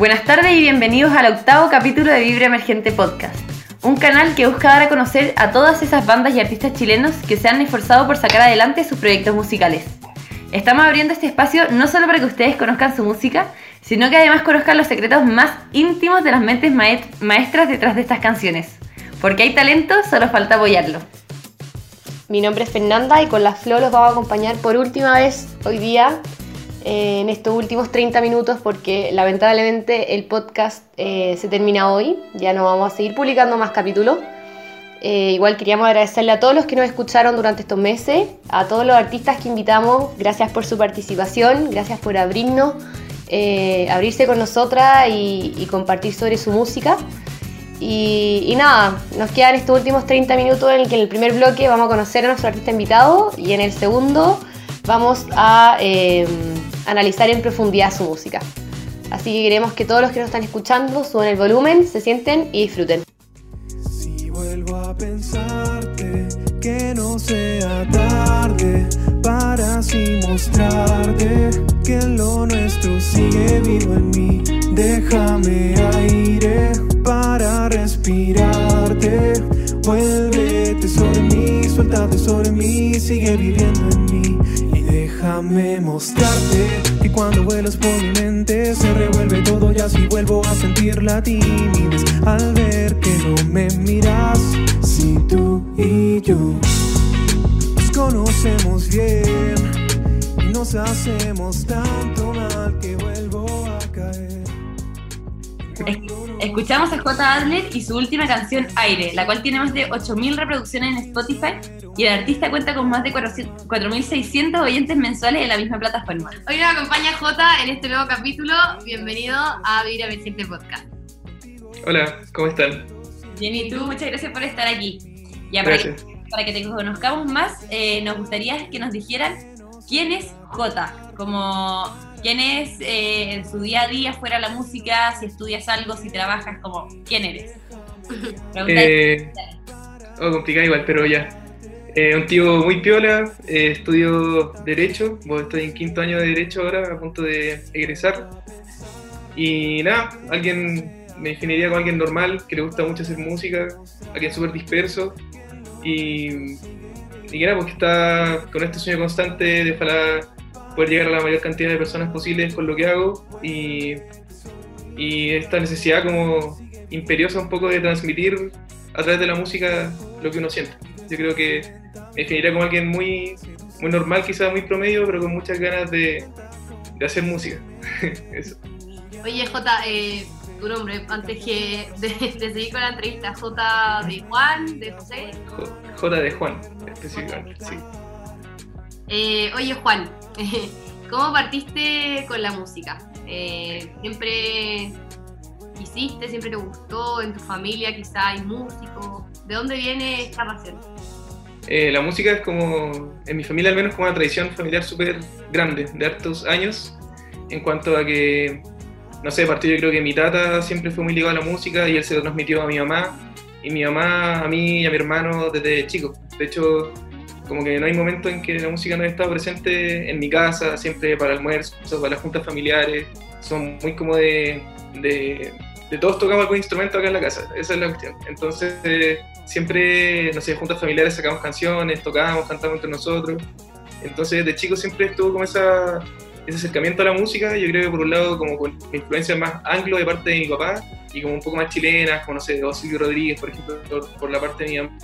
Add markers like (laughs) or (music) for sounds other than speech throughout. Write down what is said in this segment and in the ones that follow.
Buenas tardes y bienvenidos al octavo capítulo de Vibra Emergente Podcast, un canal que busca dar a conocer a todas esas bandas y artistas chilenos que se han esforzado por sacar adelante sus proyectos musicales. Estamos abriendo este espacio no solo para que ustedes conozcan su música, sino que además conozcan los secretos más íntimos de las mentes maestras detrás de estas canciones. Porque hay talento, solo falta apoyarlo. Mi nombre es Fernanda y con la Flo los vamos a acompañar por última vez hoy día en estos últimos 30 minutos porque lamentablemente el podcast eh, se termina hoy, ya no vamos a seguir publicando más capítulos. Eh, igual queríamos agradecerle a todos los que nos escucharon durante estos meses, a todos los artistas que invitamos, gracias por su participación, gracias por abrirnos, eh, abrirse con nosotras y, compartir sobre su música. Y, y, nada, nos quedan estos últimos 30 minutos en el que en el primer bloque vamos a conocer a nuestro artista invitado y en el segundo vamos a em, analizar en profundidad su música. Así que queremos que todos los que nos están escuchando suban el volumen, se sienten y disfruten. Si vuelvo a pensarte, que no sea tarde para así mostrarte que lo nuestro sigue vivo en mí. Déjame aire para respirarte. Vuélvete sobre mí, suéltate sobre mí, sigue viviendo en mí. Déjame mostrarte que cuando vuelas por mi mente se revuelve todo y así vuelvo a sentir la timidez al ver que no me miras. Si tú y yo nos conocemos bien y nos hacemos tanto mal que vuelvo a caer. Escuchamos a J. Adler y su última canción Aire, la cual tiene más de 8.000 reproducciones en Spotify y el artista cuenta con más de 4.600 oyentes mensuales en la misma plataforma. Hoy nos acompaña J en este nuevo capítulo. Bienvenido a Vivir a Vicente Podcast. Hola, ¿cómo están? Bien, y tú, muchas gracias por estar aquí. Ya, para, que, para que te conozcamos más, eh, nos gustaría que nos dijeran quién es J, como quién es eh, en su día a día fuera de la música, si estudias algo, si trabajas, como quién eres. (laughs) Eh, oh, complicado igual, pero ya. Eh, un tío muy piola, eh, estudio Derecho, estoy en quinto año de Derecho ahora, a punto de egresar. Y nada, alguien, me definiría como alguien normal, que le gusta mucho hacer música, alguien súper disperso. Y, y nada, porque está con este sueño constante de poder llegar a la mayor cantidad de personas posibles con lo que hago. Y, y esta necesidad como imperiosa un poco de transmitir a través de la música lo que uno siente. Yo creo que me definiría como alguien muy, muy normal, quizás muy promedio, pero con muchas ganas de, de hacer música. (laughs) Eso. Oye, J, eh, tu nombre, antes que de, seguir con la entrevista, J de Juan, de José. J, de Juan, específicamente, sí. Eh, oye, Juan, (laughs) ¿cómo partiste con la música? Eh, ¿Siempre hiciste, siempre te gustó? ¿En tu familia quizá hay músicos? ¿De dónde viene esta pasión? Eh, la música es como, en mi familia al menos, como una tradición familiar súper grande, de hartos años, en cuanto a que, no sé, partido yo creo que mi tata siempre fue muy ligado a la música y él se lo transmitió a mi mamá, y mi mamá a mí y a mi hermano desde chico. De hecho, como que no hay momento en que la música no haya estado presente en mi casa, siempre para almuerzos, para las juntas familiares, son muy como de de todos tocamos algún instrumento acá en la casa, esa es la cuestión. Entonces, siempre, no sé, juntas familiares sacamos canciones, tocamos, cantamos entre nosotros. Entonces, de chico siempre estuvo como esa, ese acercamiento a la música, yo creo que por un lado como con influencia más anglo de parte de mi papá y como un poco más chilena, como no sé, Silvio Rodríguez, por ejemplo, por, la parte de mi mamá,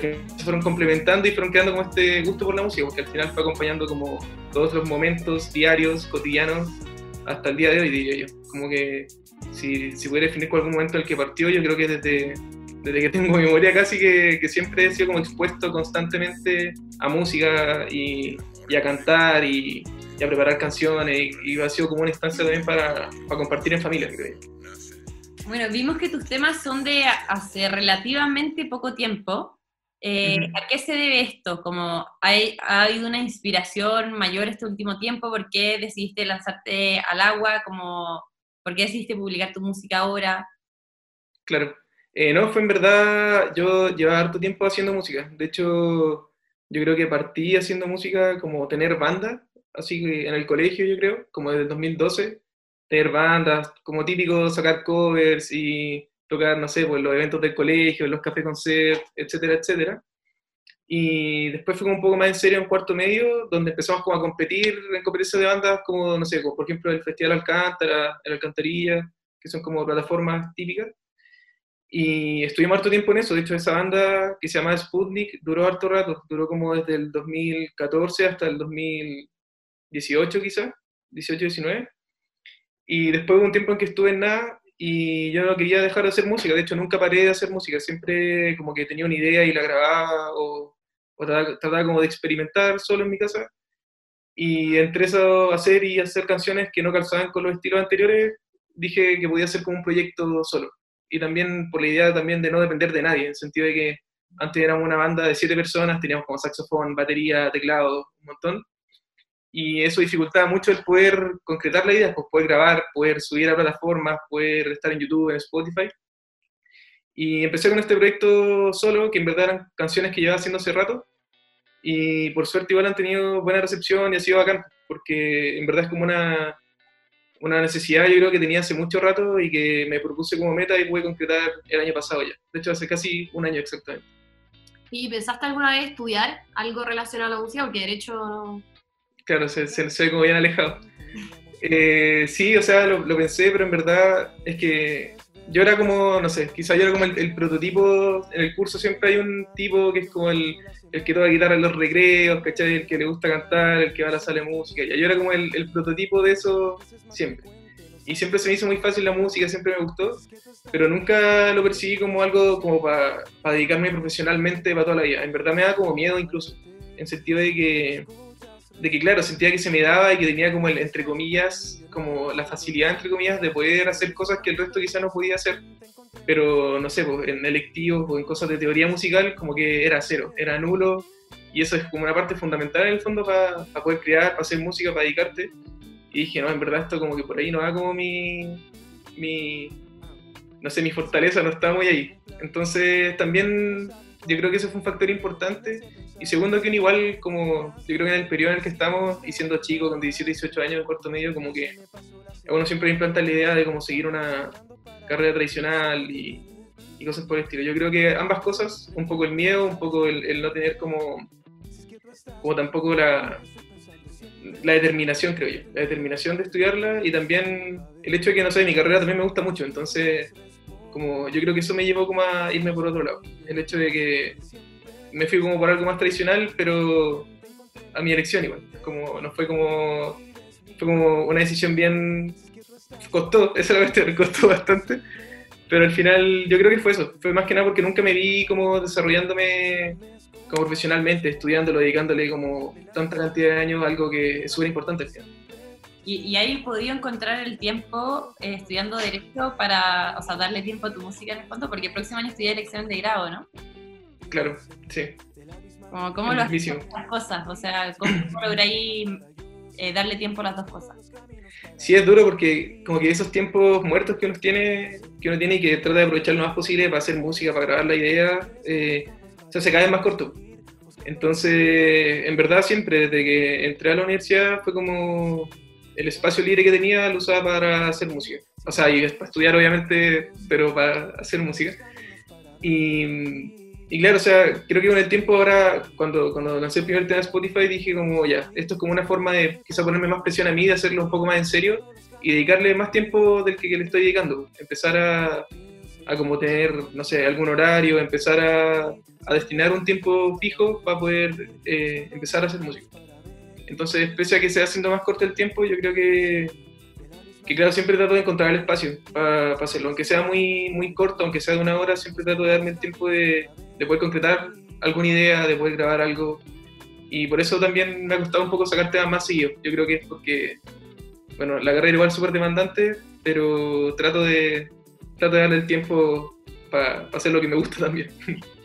se fueron complementando y fueron creando como este gusto por la música, porque al final fue acompañando como todos los momentos diarios, cotidianos, hasta el día de hoy, diría yo. Como que si, si pudiera definir con algún momento en el que partió, yo creo que desde, desde que tengo (laughs) memoria casi que, que, siempre he sido como expuesto constantemente a música y, y a cantar y, y, a preparar canciones y, ha sido como una instancia también para, para compartir en familia, creo. Bueno, vimos que tus temas son de hace relativamente poco tiempo. Eh, ¿A qué se debe esto? Como hay, ¿Ha habido una inspiración mayor este último tiempo? ¿Por qué decidiste lanzarte al agua? Como ¿Por qué decidiste publicar tu música ahora? Claro. Eh, no, fue en verdad, yo llevaba harto tiempo haciendo música. De hecho, yo creo que partí haciendo música como tener banda, así que en el colegio yo creo, como desde 2012. tener bandas, como típico sacar covers y tocar, no sé, pues los eventos del colegio, los café concert, etcétera, etcétera. Y después fue un poco más en serio en cuarto medio, donde empezamos como a competir en competencias de bandas como, no sé, como por ejemplo el Festival Alcántara, el Alcantarilla, que son como plataformas típicas. Y estuvimos harto tiempo en eso, de hecho esa banda que se llama Sputnik duró harto rato, duró como desde el 2014 hasta el 2018 quizás, 18, 19. Y después hubo un tiempo en que estuve en nada y yo no quería dejar de hacer música, de hecho nunca paré de hacer música, siempre como que tenía una idea y la grababa o, trataba, como de experimentar solo en mi casa. Y entre eso hacer y hacer canciones que no calzaban con los estilos anteriores, dije que podía hacer como un proyecto solo. Y también por la idea también de no depender de nadie, en el sentido de que antes éramos una banda de siete personas, teníamos como saxofón, batería, teclado, un montón y eso dificultaba mucho el poder concretar la idea, pues poder grabar, poder subir a plataformas, poder estar en YouTube, en Spotify. Y empecé con este proyecto solo, que en verdad eran canciones que llevaba haciendo hace rato, y por suerte igual han tenido buena recepción y ha sido bacán, porque en verdad es como una, una necesidad yo creo que tenía hace mucho rato y que me propuse como meta y pude concretar el año pasado ya. De hecho, hace casi un año exactamente. ¿Y pensaste alguna vez estudiar algo relacionado a la música? Porque derecho Claro, se, se, ve como bien alejado. Eh, sí, o sea, lo, pensé, pero en verdad es que yo era como, no sé, quizá yo era como el, prototipo, en el curso siempre hay un tipo que es como el, el que toca guitarra en los recreos, ¿cachai? El que le gusta cantar, el que va a la sala de música. Yo era como el, el prototipo de eso siempre. Y siempre se me hizo muy fácil la música, siempre me gustó, pero nunca lo percibí como algo como para dedicarme profesionalmente para toda la vida. En verdad me da como miedo incluso, en sentido de que de que, claro, sentía que se me daba y que tenía como, el, entre comillas, como la facilidad, entre comillas, de poder hacer cosas que el resto quizá no podía hacer. Pero, no sé, pues, en electivos o en cosas de teoría musical, como que era cero, era nulo. Y eso es como una parte fundamental en el fondo para poder crear, para hacer música, para dedicarte. Y dije, no, en verdad esto como que por ahí no va como mi, mi, no sé, mi fortaleza no está muy ahí. Entonces también yo creo que ese fue un factor importante. Y segundo, que igual, como yo creo que en el periodo en el que estamos, y siendo chico, con 17, 18 años, en cuarto medio, como que uno siempre implanta la idea de cómo seguir una carrera tradicional y, cosas por el estilo. Yo creo que ambas cosas, un poco el miedo, un poco el, no tener como, como tampoco la, la determinación, creo yo, la determinación de estudiarla y también el hecho de que, no sé, mi carrera también me gusta mucho, entonces como yo creo que eso me llevó como a irme por otro lado. El hecho de que me fui como por algo más tradicional, pero a mi elección igual. Como, no fue como, fue como una decisión bien... Costó, (laughs) esa la cuestión, costó bastante. Pero al final yo creo que fue eso. Fue más que nada porque nunca me vi como desarrollándome como profesionalmente, estudiándolo, dedicándole como tanta cantidad de años a algo que es súper importante al final. Y, y ahí podido encontrar el tiempo eh, estudiando Derecho para, o sea, darle tiempo a tu música en el fondo, porque el próximo año estudié elección de grado, ¿no? Claro, sí. Como, ¿Cómo lo haces las cosas? O sea, ¿cómo, (clears throat) lográis eh, darle tiempo a las dos cosas? Sí, es duro porque como que esos tiempos muertos que uno tiene, que uno tiene y que trata de aprovechar lo más posible para hacer música, para grabar la idea, eh, o sea, se cae más corto. Entonces, en verdad siempre, desde que entré a la universidad fue como el espacio libre que tenía lo usaba para hacer música. O sea, y para estudiar obviamente, pero para hacer música. Y, y, claro, o sea, creo que con el tiempo ahora, cuando, cuando lancé el primer tema de Spotify, dije como, ya, esto es como una forma de quizá ponerme más presión a mí, de hacerlo un poco más en serio y dedicarle más tiempo del que, le estoy dedicando. Empezar a, a como tener, no sé, algún horario, empezar a, destinar un tiempo fijo para poder eh, empezar a hacer música. Entonces, pese a que se va haciendo más corto el tiempo, yo creo que, que claro, siempre trato de encontrar el espacio para, hacerlo. Aunque sea muy, muy corto, aunque sea de una hora, siempre trato de darme el tiempo de, de poder concretar alguna idea, de poder grabar algo. Y por eso también me ha costado un poco sacar temas más seguidos. Yo creo que es porque, bueno, la carrera igual es súper demandante, pero trato de, trato de darle el tiempo para hacer lo que me gusta también. (laughs)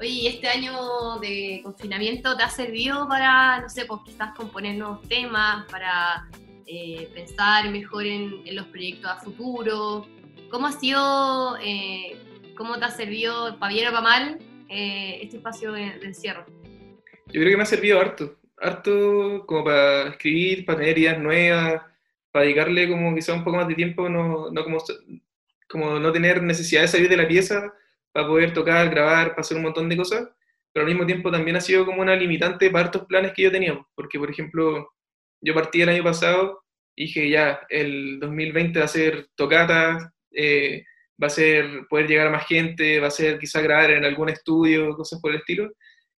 Oye, este año de confinamiento te ha servido para, no sé, pues quizás componer nuevos temas, para eh, pensar mejor en, los proyectos a futuro? ¿Cómo ha sido, eh, cómo te ha servido, para bien o para mal, eh, este espacio de, encierro? Yo creo que me ha servido harto, harto como para escribir, para tener ideas nuevas, para dedicarle como quizá un poco más de tiempo, no, no como, como no tener necesidad de salir de la pieza para poder tocar, grabar, para hacer un montón de cosas, pero al mismo tiempo también ha sido como una limitante para estos planes que yo tenía, porque por ejemplo, yo partí el año pasado y dije ya, el 2020 va a ser tocata, eh, va a ser poder llegar a más gente, va a ser quizá grabar en algún estudio, cosas por el estilo,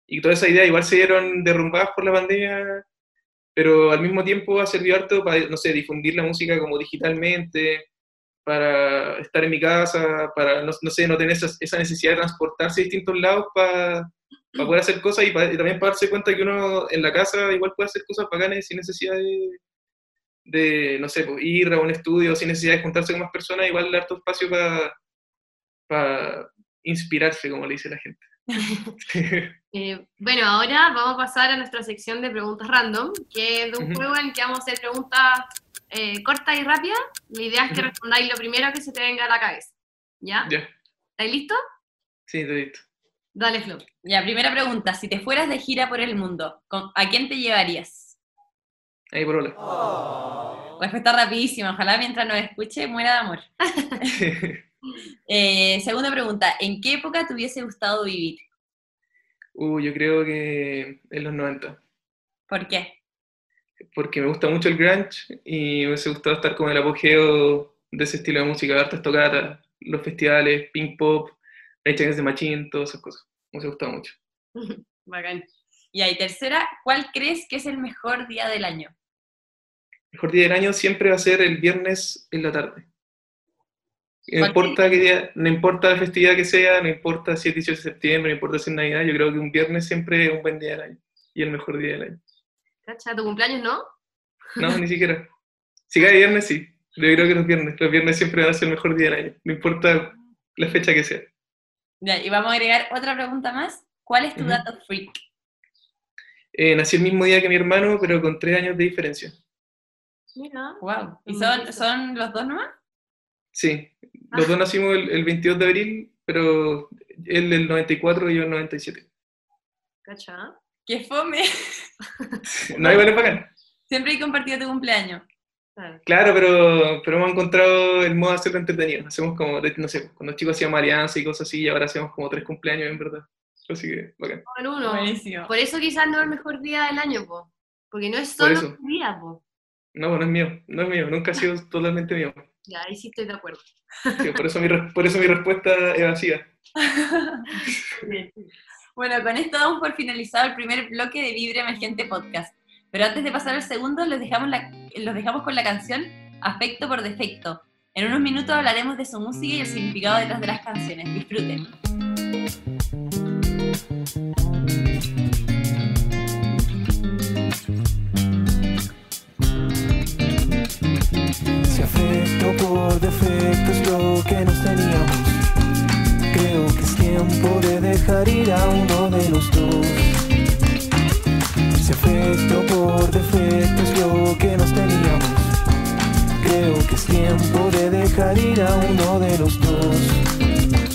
y toda esa idea igual se dieron derrumbadas por la pandemia, pero al mismo tiempo ha servido harto para, no sé, difundir la música como digitalmente, para estar en mi casa, para, no, no sé, no tener esa, esa, necesidad de transportarse a distintos lados para, para poder hacer cosas y, para, y, también para darse cuenta que uno en la casa igual puede hacer cosas bacanas sin necesidad de, de no sé, pues, ir a un estudio, sin necesidad de juntarse con más personas, igual dar tu espacio para, para inspirarse, como le dice la gente. (laughs) eh, bueno, ahora vamos a pasar a nuestra sección de preguntas random, que es de un uh -huh. juego en el que vamos a hacer preguntas eh, cortas y rápidas. La idea es que respondáis lo primero que se te venga a la cabeza. ¿Ya? Ya. ¿Estáis listos? Sí, estoy listo. Dale, Flo. Ya, primera pregunta. Si te fueras de gira por el mundo, ¿a quién te llevarías? Ahí por hola. Oh. Respuesta rapidísima. Ojalá mientras nos escuche muera de amor. (laughs) eh, segunda pregunta. ¿En qué época te hubiese gustado vivir? Uh, yo creo que en los 90. ¿Por qué? Porque me gusta mucho el grunge y me hubiese gustado estar con el apogeo de ese estilo de música, hartas tocatas, los festivales, pink pop, Rage Against the Machine, todas esas cosas. Me hubiese gustado mucho. (laughs) Bacán. Y ahí, tercera, ¿cuál crees que es el mejor día del año? El mejor día del año siempre va a ser el viernes en la tarde. No importa, qué día, no importa la festividad que sea, no importa si es 18 de septiembre, no importa si es Navidad, yo creo que un viernes siempre es un buen día del año y el mejor día del año. ¿Cacha? ¿Tu cumpleaños no? No, ni siquiera. Si cae viernes, sí. Yo creo que los viernes. Los viernes siempre van a ser el mejor día del año, no importa la fecha que sea. Ya, y vamos a agregar otra pregunta más. ¿Cuál es tu uh -huh. dato freak? Eh, nací el mismo día que mi hermano, pero con tres años de diferencia. Mira. Wow. ¿Y son, son los dos nomás? Sí, los ah. dos nacimos el, el, 22 de abril, pero él el 94 y yo el 97. ¿Cacha? ¡Qué fome! (laughs) no, igual es bacán. Siempre he compartido tu cumpleaños. Claro, pero, pero hemos encontrado el modo de hacerlo entretenido. Hacemos como, no sé, cuando los chicos hacíamos alianza y cosas así, y ahora hacemos como tres cumpleaños, en verdad. Así que, bacán. En uno. Buenísimo. Por eso quizás no es el mejor día del año, po. Porque no es solo un día, po. No, no es mío, no es mío, nunca ha sido (laughs) totalmente mío. Ya, ahí sí estoy de acuerdo. Sí, por, eso mi, por eso mi respuesta es vacía. (laughs) bueno, con esto damos por finalizado el primer bloque de Vibre Emergente Podcast. Pero antes de pasar al segundo, los dejamos, los dejamos con la canción Afecto por Defecto. En unos minutos hablaremos de su música y el significado detrás de las canciones. Disfruten. Si afecto por defecto es lo que nos teníamos. Creo que es tiempo de dejar ir a uno de los dos. Si afecto por defecto es lo que nos teníamos. Creo que es tiempo de dejar ir a uno de los dos.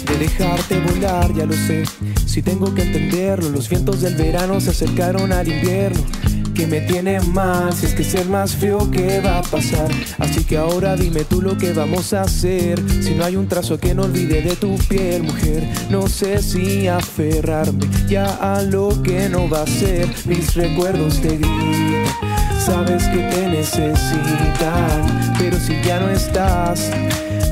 De dejarte volar, ya lo sé. Si tengo que entenderlo, los vientos del verano se acercaron al invierno que me tiene mal Si es que ser más frío, ¿qué va a pasar? Así que ahora dime tú lo que vamos a hacer Si no hay un trazo que no olvide de tu piel, mujer No sé si aferrarme ya a lo que no va a ser Mis recuerdos te gritan Sabes que te necesitan Pero si ya no estás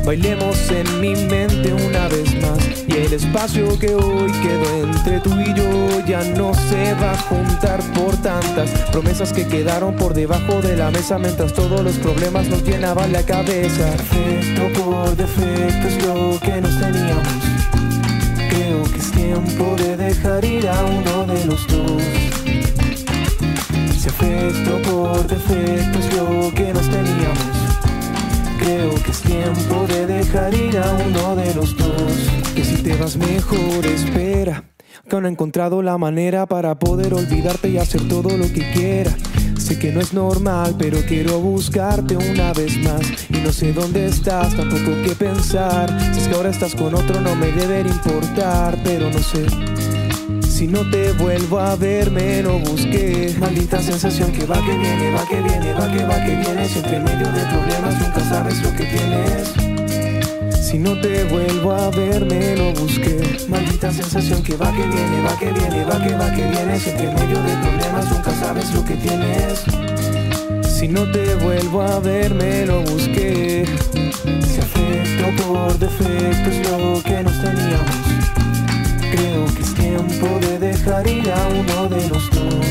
Bailemos en mi mente una vez más. Y el espacio que hoy quedó entre tú y yo Ya no se va a juntar por tantas Promesas que quedaron por debajo de la mesa Mientras todos los problemas nos llenaban la cabeza. Perfecto por defecto es lo que nos teníamos. Creo que es tiempo de dejar ir a uno de los dos. Si afecto por defecto es lo que nos teníamos Creo que es tiempo de dejar ir a uno de los dos. Que si te vas mejor, espera. Que aún he encontrado la manera para poder olvidarte y hacer todo lo que quiera. Sé que no es normal, pero quiero buscarte una vez más. Y no sé dónde estás, tampoco qué pensar. Si es que ahora estás con otro, no me debe importar, pero no sé Si no te vuelvo a ver, me lo busqué. Maldita sensación que va, que viene, va, que viene, va, que va, que viene. Siempre en medio de problemas nunca sabes lo que tienes. Si no te vuelvo a ver, me lo busqué. Maldita sensación que va, que viene, va, que viene, va, que va, que viene. Siempre en medio de problemas nunca sabes lo que tienes. Si no te vuelvo a ver, me lo busqué. Si afecto por defecto es lo que nos teníamos. Creo que tiempo de dejar ir a uno de los dos.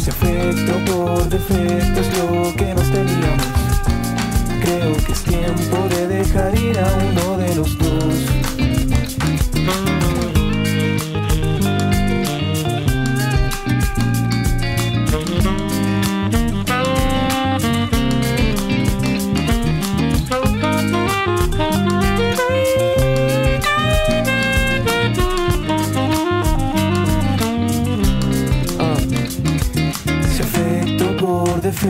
Si afecto por defecto es lo que nos teníamos. Creo que es tiempo de dejar ir a uno de los dos.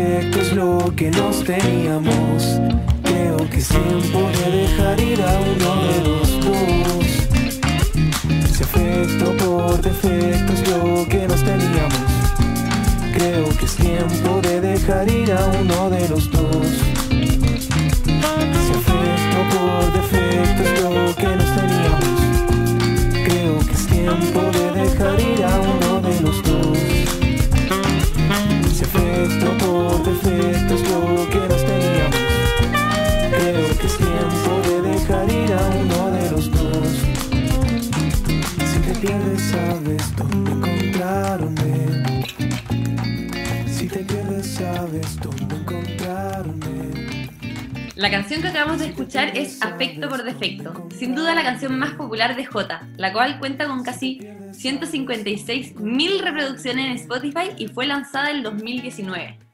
Es lo que nos teníamos. Creo que es tiempo de dejar ir a uno de los dos. Si afecto por defecto es lo que nos teníamos. Creo que es tiempo de dejar ir a uno de los dos. Si afecto por defecto es lo que nos teníamos. Creo que es tiempo de dejar ir por defecto es lo que nos teníamos. Creo que es tiempo de dejar ir a uno de los dos. Si te pierdes, sabes dónde encontrarme. Si te pierdes, sabes dónde encontrarme. La canción que acabamos de escuchar es Afecto por Defecto, sin duda la canción más popular de Jota, la cual cuenta con casi 156.000 reproducciones en Spotify y fue lanzada en 2019.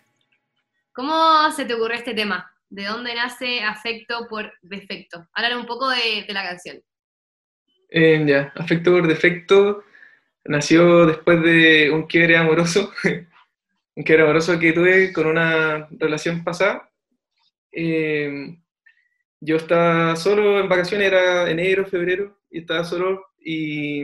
¿Cómo se te ocurrió este tema? ¿De dónde nace Afecto por Defecto? Háblale un poco de, de la canción. Eh, ya, afecto por defecto nació después de un quiebre amoroso, (laughs) un quiebre amoroso que tuve con una relación pasada. Eh, yo estaba solo en vacaciones, era enero, febrero, y estaba solo y,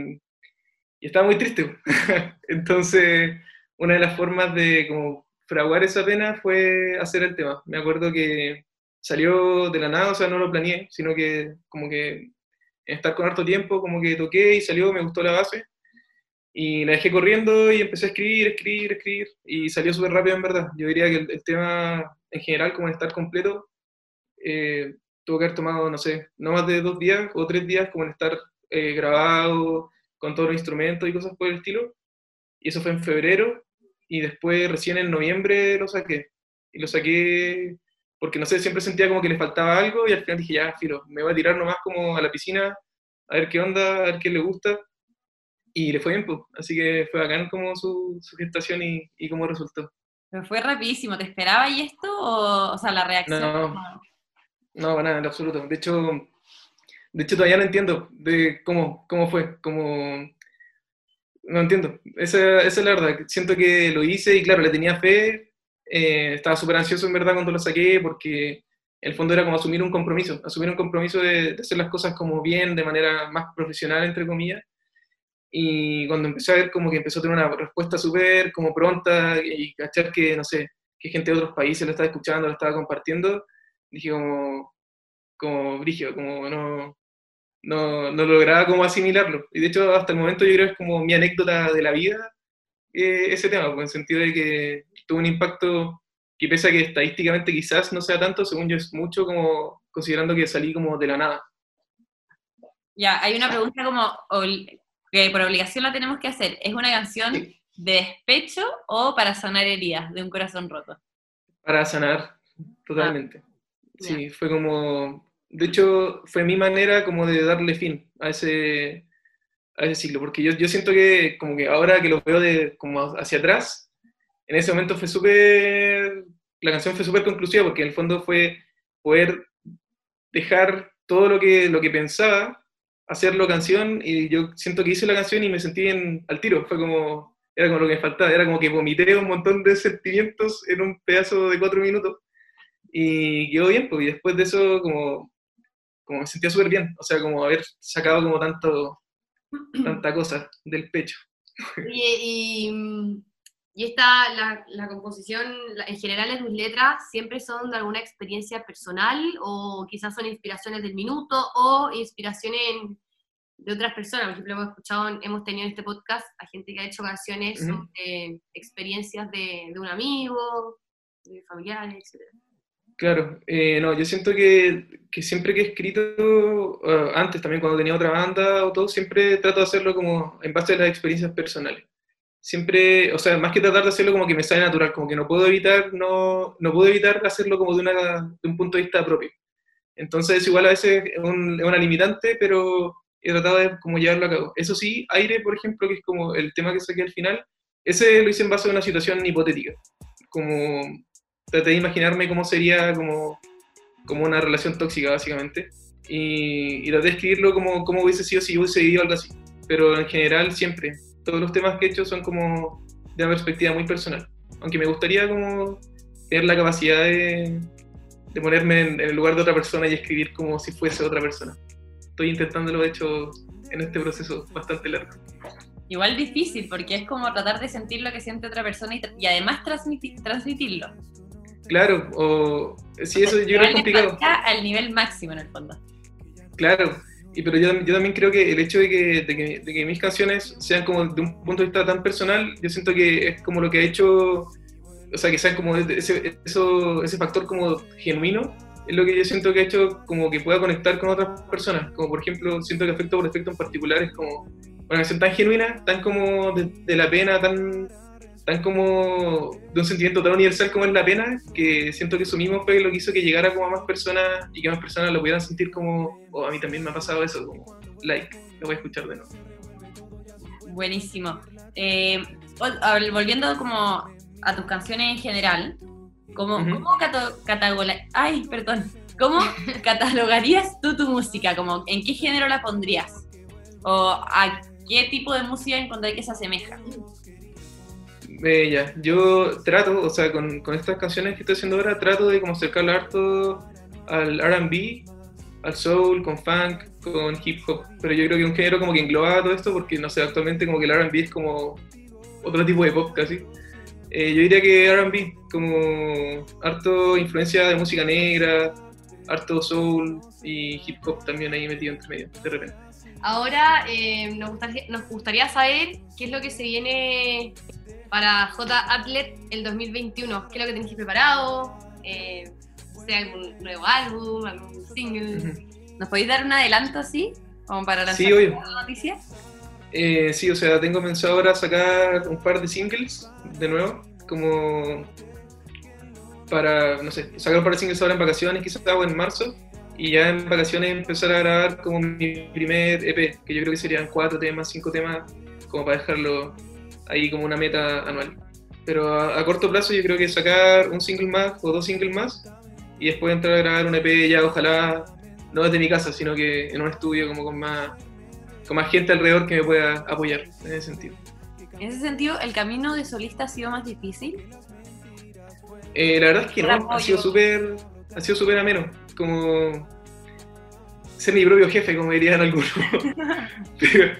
y estaba muy triste. (laughs) Entonces, una de las formas de como fraguar esa pena fue hacer el tema. Me acuerdo que salió de la nada, o sea, no lo planeé, sino que como que estar con harto tiempo, como que toqué y salió, me gustó la base. Y la dejé corriendo y empecé a escribir, escribir, escribir. Y salió súper rápido en verdad. Yo diría que el, el tema en general, como en estar completo, eh, tuvo que haber tomado, no sé, no más de dos días o tres días como en estar eh, grabado con todos los instrumentos y cosas por el estilo. Y eso fue en febrero y después recién en noviembre lo saqué. Y lo saqué porque no sé, siempre sentía como que le faltaba algo y al final dije, ya, filo, me voy a tirar nomás como a la piscina a ver qué onda, a ver qué le gusta. Y le fue bien, pues. Así que fue bacán como su, su gestación y, y cómo resultó. Pero fue rapidísimo, ¿te esperaba y esto? O, o sea, la reacción. No. No, para nada, en absoluto. De hecho, de hecho todavía no entiendo de cómo, cómo fue, cómo... No entiendo. Esa, esa es la verdad. Siento que lo hice y claro, le tenía fe. eh, estaba súper ansioso en verdad cuando lo saqué porque el fondo era como asumir un compromiso, asumir un compromiso de, de hacer las cosas como bien, de manera más profesional, entre comillas. Y cuando empecé a ver como que empezó a tener una respuesta súper como pronta y cachar que, no sé, que gente de otros países lo estaba escuchando, lo estaba compartiendo, dije como, como brígido, como no, no, no lograba como asimilarlo. Y de hecho hasta el momento yo creo que es como mi anécdota de la vida eh, ese tema, pues, en el sentido de que tuvo un impacto que pese a que estadísticamente quizás no sea tanto, según yo es mucho como considerando que salí como de la nada. Ya, hay una pregunta como que por obligación la tenemos que hacer. ¿Es una canción de despecho o para sanar heridas de un corazón roto? Para sanar, totalmente. ya. Sí, fue como, de hecho, fue mi manera como de darle fin a ese, a ese ciclo, porque yo, yo siento que como que ahora que lo veo de, como hacia atrás, en ese momento fue súper, la canción fue súper conclusiva, porque en el fondo fue poder dejar todo lo que, lo que pensaba, hacerlo canción, y yo siento que hice la canción y me sentí en, al tiro, fue como, era como lo que me faltaba, era como que vomité un montón de sentimientos en un pedazo de cuatro minutos, y quedó bien, y después de eso como, como me sentía súper bien, o sea, como haber sacado como tanto, tanta cosa del pecho. Y, y, y esta, la, la composición, la- en general en tus letras, siempre son de alguna experiencia personal o quizás son inspiraciones del minuto o inspiraciones de otras personas. Por ejemplo, hemos escuchado, hemos tenido en este podcast a gente que ha hecho canciones Ujú. sobre experiencias de, de un amigo, de familiares, etc. Claro, eh, no, yo siento que, que siempre que he escrito, eh, antes también cuando tenía otra banda o todo, siempre trato de hacerlo como en base a las experiencias personales. Siempre, o sea, más que tratar de hacerlo como que me sale natural, como que no puedo evitar, no, no puedo evitar hacerlo como de, una, de un punto de vista propio. Entonces, igual a veces es, es una limitante, pero he tratado de como llevarlo a cabo. Eso sí, Aire, por ejemplo, que es como el tema que saqué al final, ese lo hice en base a una situación hipotética. Como traté de imaginarme cómo sería como, como una relación tóxica, básicamente. Y, y traté de escribirlo como, como hubiese sido si yo hubiese vivido algo así. Pero en general, siempre. Todos los temas que he hecho son como de una perspectiva muy personal. Aunque me gustaría como tener la capacidad de, de ponerme en, en el lugar de otra persona y escribir como si fuese otra persona. Estoy intentándolo, de hecho, en este proceso bastante largo. Igual difícil, porque es como tratar de sentir lo que siente otra persona y, y además transmiti- transmitirlo. Claro, o sí, eso yo creo que es complicado. al nivel máximo en el fondo. Claro, y, pero yo, yo también creo que el hecho de que, de, que, de que mis canciones sean como de un punto de vista tan personal, yo siento que es como lo que ha hecho, o sea, que sean como ese, eso, ese factor como genuino, es lo que yo siento que ha hecho como que pueda conectar con otras personas. Como por ejemplo, siento que Afecto por Efecto en particular es como una canción tan genuina, tan como de, de la pena, tan, tan como de un sentimiento tan universal como es la pena, que siento que eso mismo fue lo que hizo que llegara como a más personas y que más personas lo pudieran sentir como, oh, a mí también me ha pasado eso, como, like, lo voy a escuchar de nuevo. Buenísimo. Eh, vol- a ver, volviendo como a tus canciones en general, ¿cómo, Ujú. cómo cato- cataloga- ay, perdón, ¿cómo (laughs) catalogarías tú tu música? Como, ¿En qué género la pondrías? ¿O a qué tipo de música encontrarías que se asemeja? Eh, ya, yo trato, o sea, con, con estas canciones que estoy haciendo ahora, trato de como acercarlo harto al RB, al soul, con funk, con hip hop, pero yo creo que un género como que engloba todo esto porque, no sé, actualmente como que el RB es como otro tipo de pop casi. Eh, yo diría que RB, como harto influencia de música negra, harto soul y hip hop también ahí metido entre medio, de repente. Ahora eh, nos, gustaría, nos gustaría saber qué es lo que se viene para J Atlet el 2021. ¿Qué es lo que tenéis preparado? Eh, ¿Sea algún nuevo álbum, algún single? ¿Nos podéis dar un adelanto así? Como para lanzar Sí, obvio. la noticia. Eh, sí, o sea, tengo pensado ahora sacar un par de singles de nuevo, como para, no sé, sacar un par de singles ahora en vacaciones, quizás o en marzo, y ya en vacaciones empezar a grabar como mi primer EP, que yo creo que serían cuatro temas, cinco temas, como para dejarlo ahí como una meta anual. Pero a, a corto plazo yo creo que sacar un single más o dos singles más, y después entrar a grabar un EP ya ojalá no desde mi casa, sino que en un estudio como con más con más gente alrededor que me pueda apoyar en ese sentido. En ese sentido, ¿el camino de solista ha sido más difícil? Eh, la verdad es que no, apoyo. ha sido súper ha sido súper ameno, como ser mi propio jefe, como dirían algunos. (laughs) pero,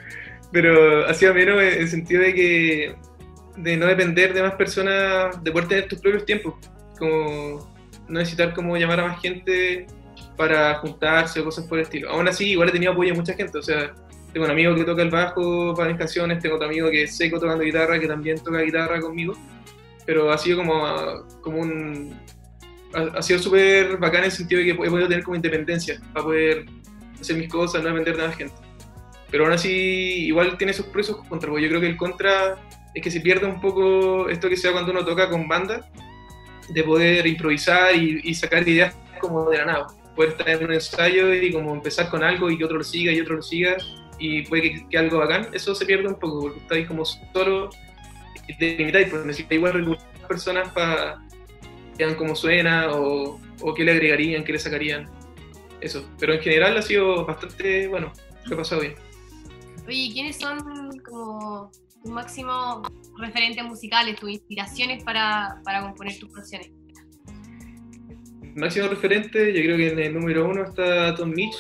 pero ha sido ameno en el sentido de que de no depender de más personas, de poder tener tus propios tiempos, como no necesitar como llamar a más gente para juntarse o cosas por el estilo. Aún así, igual he tenido apoyo de mucha gente, o sea, tengo un amigo que toca el bajo para mis canciones, tengo otro amigo que es seco tocando guitarra, que también toca guitarra conmigo, pero ha sido como, como un... Ha, ha sido súper bacán en el sentido de que he podido tener como independencia para poder hacer mis cosas, no depender de más gente. Pero aún así, igual tiene sus pros y sus contras, porque yo creo que el contra es que se pierde un poco esto que sea cuando uno toca con banda, de poder improvisar y, y sacar ideas como de la nada. Poder estar en un ensayo y como empezar con algo y que otro lo siga y otro lo siga y puede que, que algo bacán, eso se pierde un poco porque estáis como solo y te limitáis, porque necesitáis igual a personas para que vean cómo suena o, o qué le agregarían, qué le sacarían. Eso. Pero en general ha sido bastante bueno, lo he pasado bien. Oye, ¿quiénes son como tus máximos referentes musicales, tus inspiraciones para, para componer tus canciones? Máximo referente, yo creo que en el número uno está Tom Mitch,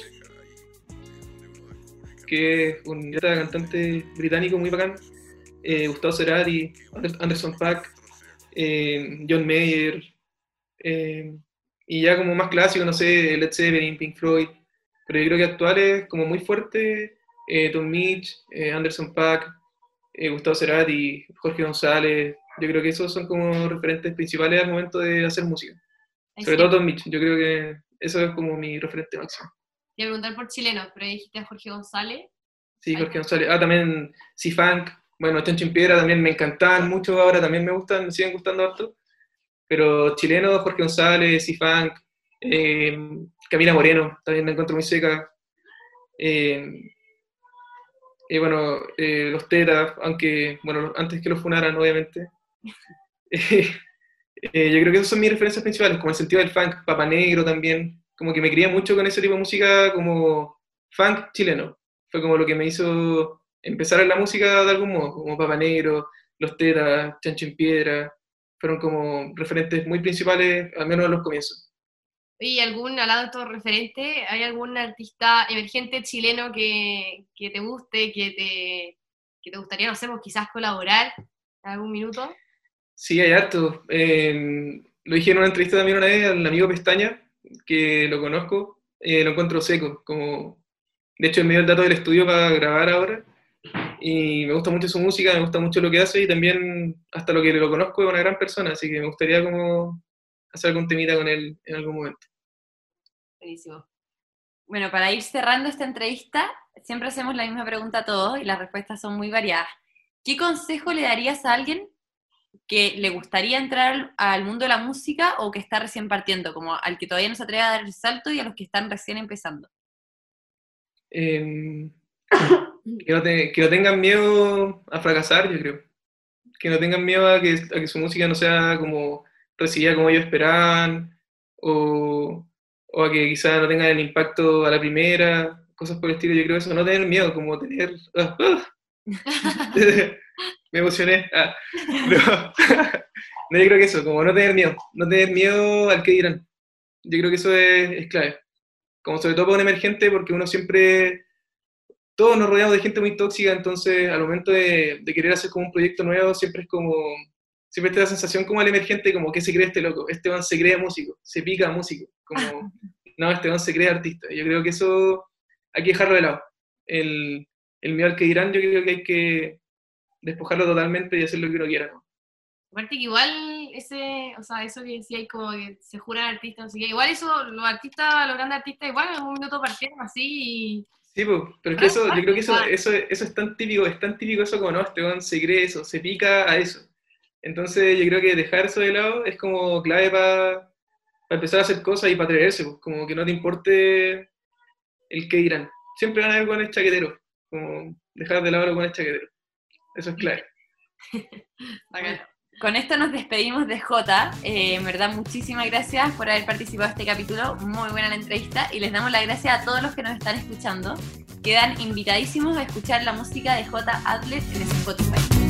que es un cantante británico muy bacán. Eh, Gustavo Cerati, Anderson Paak, eh, John Mayer, eh, y ya como más clásico, no sé, Led Zeppelin, Pink Floyd, pero yo creo que actuales como muy fuerte, Tom Mitch, Anderson Paak, Gustavo Cerati, Jorge González, yo creo que esos son como referentes principales al momento de hacer música. Sobre todo Tom Mitch, yo creo que eso es como mi referente máximo. Te a preguntar por chilenos, pero dijiste a Jorge González. Sí, Jorge González. Ah, también C-Funk, bueno, Chancho Piedra también me encantaban mucho, ahora también me gustan, me siguen gustando harto. Pero chileno, Jorge González, C-Funk, eh, Camila Moreno, también me encuentro muy seca. Eh, y bueno, eh, los Tetas, aunque, bueno, antes que los funaran, obviamente. (laughs) yo creo que esas son mis referencias principales, como el sentido del funk, Papa Negro también, como que me crié mucho con ese tipo de música como funk chileno. Fue como lo que me hizo empezar en la música de algún modo, como Papa Negro, Los Tetas, Chancho en Piedra, fueron como referentes muy principales, al menos en los comienzos. ¿Y algún, al lado de estos referentes, hay algún artista emergente chileno que, que te guste, que te, que te gustaría, no sé, pues quizás colaborar en algún minuto? Sí, hay harto. lo dije en una entrevista también una vez al amigo Pestaña, que lo conozco, eh, lo encuentro seco. Como, de hecho, me dio el dato del estudio para grabar ahora. Y me gusta mucho su música, me gusta mucho lo que hace y también, hasta lo que lo conozco, es una gran persona. Así que me gustaría como hacer algún temita con él en algún momento. Buenísimo. Bueno, para ir cerrando esta entrevista, siempre hacemos la misma pregunta a todos y las respuestas son muy variadas. ¿Qué consejo le darías a alguien que le gustaría entrar al mundo de la música o que está recién partiendo, como al que todavía no se atreve a dar el salto y a los que están recién empezando? Em, que, no tengan miedo a fracasar, yo creo. Que no tengan miedo a que, a que su música no sea como recibida como ellos esperaban, o, o a que quizás no tengan el impacto a la primera, cosas por el estilo. Yo creo eso, no tener miedo, como tener... Ah, (laughs) ah. me emocioné. Ah, (laughs) no, yo creo que eso, como no tener miedo, no tener miedo al que dirán. Yo creo que eso es, clave. Como sobre todo para un emergente, porque uno siempre, todos nos rodeamos de gente muy tóxica, entonces al momento de, querer hacer como un proyecto nuevo, siempre es como, siempre te da la sensación como al emergente, como que se cree este loco, este man se cree músico, se pica músico, como, (laughs) no, este man se cree artista. Yo creo que eso hay que dejarlo de lado. El, el miedo al que dirán, yo creo que hay que despojarlo totalmente y hacer lo que uno quiera. Aparte que igual ese, o sea, eso que decía como que se juran artistas, así que igual eso, los artistas, los grandes artistas, igual en un minuto partieron así y... Sí, pues, pero es que eso, yo creo que eso, eso, eso es tan típico, es tan típico eso como, no, este se cree eso, se pica a eso. Entonces yo creo que dejar eso de lado es como clave para empezar a hacer cosas y para atreverse, pues, como que no te importe el que dirán. Siempre van a ver con el chaquetero, como dejar de lado con el chaquetero. Eso es clave. (laughs) Con esto nos despedimos de Jota. Eh, en verdad, muchísimas gracias por haber participado en este capítulo. Muy buena la entrevista. Y les damos las gracias a todos los que nos están escuchando. Quedan invitadísimos a escuchar la música de J. Adlet en Spotify.